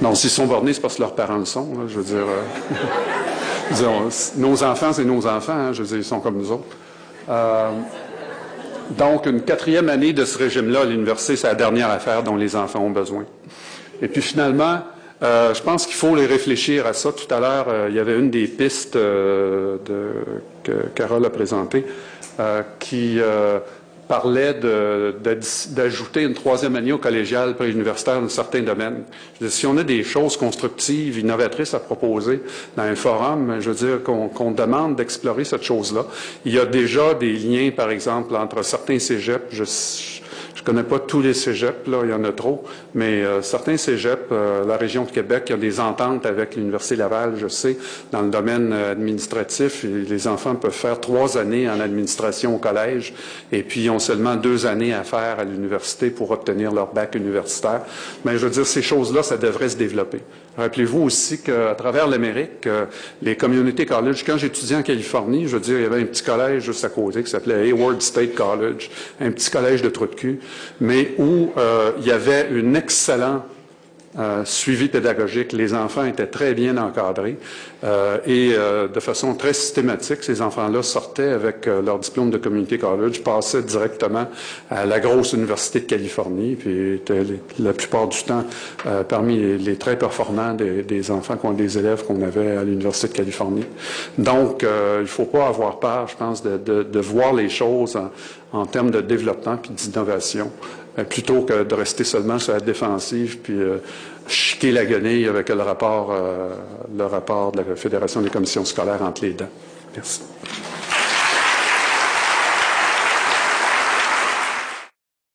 non, s'ils sont bornés, c'est parce que leurs parents le sont. je veux dire, euh, nos enfants, c'est nos enfants. Hein, je veux dire, ils sont comme nous autres. Euh, donc, une quatrième année de ce régime-là à l'université, c'est la dernière affaire dont les enfants ont besoin. Et puis finalement, je pense qu'il faut les réfléchir à ça. Tout à l'heure, il y avait une des pistes de, que Carole a présentées qui parlait d'ajouter une troisième année au collégial préuniversitaire dans certains domaines. si on a des choses constructives, innovatrices à proposer dans un forum, je veux dire qu'on demande d'explorer cette chose-là. Il y a déjà des liens, par exemple, entre certains cégeps. Je, je connais pas tous les cégeps, là, il y en a trop, mais euh, certains cégeps, euh, la région de Québec, il y a des ententes avec l'Université Laval, je sais, dans le domaine euh, administratif. les enfants peuvent faire trois années en administration au collège et puis ils ont seulement deux années à faire à l'université pour obtenir leur bac universitaire. Mais je veux dire, ces choses-là, ça devrait se développer. Rappelez-vous aussi qu'à travers l'Amérique, les communautés college, quand j'étudiais en Californie, je veux dire, il y avait un petit collège juste à côté qui s'appelait Hayward State College, un petit collège de trou de cul, mais où euh, il y avait un excellent euh, suivi pédagogique. Les enfants étaient très bien encadrés euh, et de façon très systématique, ces enfants-là sortaient avec leur diplôme de community college, passaient directement à la grosse université de Californie, puis étaient la plupart du temps parmi les, très performants des, enfants, des élèves qu'on avait à l'université de Californie. Donc, il ne faut pas avoir peur, je pense, de, voir les choses en, en termes de développement puis d'innovation, euh, plutôt que de rester seulement sur la défensive puis euh, chiquer la guenille avec le rapport, euh, le rapport de la Fédération des commissions scolaires entre les dents. Merci.